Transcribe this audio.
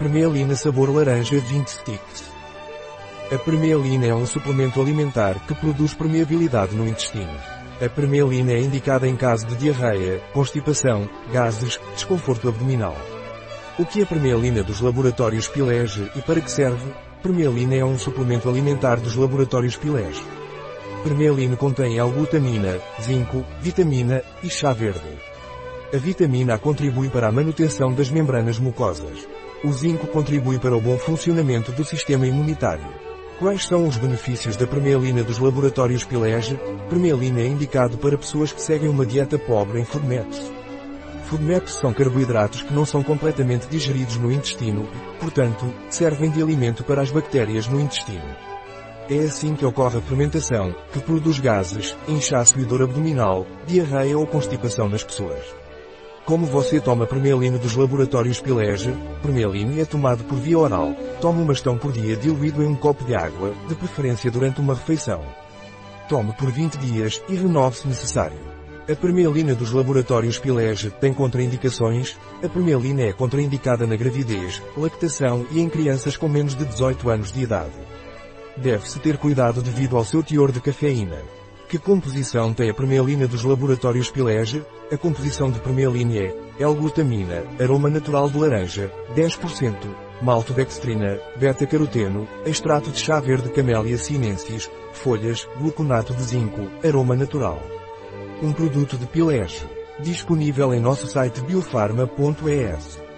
Permealina sabor laranja 20 sticks. A permealina é um suplemento alimentar que produz permeabilidade no intestino. A permealina é indicada em caso de diarreia, constipação, gases, desconforto abdominal. O que é permealina dos laboratórios Pilege e para que serve? Permealina é um suplemento alimentar dos laboratórios Pilege. Permealina contém L-glutamina, zinco, vitamina e chá verde. A vitamina contribui para a manutenção das membranas mucosas. O zinco contribui para o bom funcionamento do sistema imunitário. Quais são os benefícios da permealina dos laboratórios Pilege? Permealina é indicado para pessoas que seguem uma dieta pobre em FODMAPs. FODMAPs são carboidratos que não são completamente digeridos no intestino, portanto, servem de alimento para as bactérias no intestino. É assim que ocorre a fermentação, que produz gases, inchaço e dor abdominal, diarreia ou constipação nas pessoas. Como você toma permealina dos laboratórios Pilege? Permealina é tomado por via oral. Tome uma gestão por dia diluído em um copo de água, de preferência durante uma refeição. Tome por 20 dias e renove se necessário. A permealina dos laboratórios Pilege tem contraindicações. A permealina é contraindicada na gravidez, lactação e em crianças com menos de 18 anos de idade. Deve-se ter cuidado devido ao seu teor de cafeína. Que composição tem a permealina dos laboratórios Pilege? A composição de permealina é L-glutamina, aroma natural de laranja, 10%, maltodextrina, beta-caroteno, extrato de chá verde Camellia sinensis, folhas, gluconato de zinco, aroma natural. Um produto de Pilege. Disponível em nosso site biofarma.es.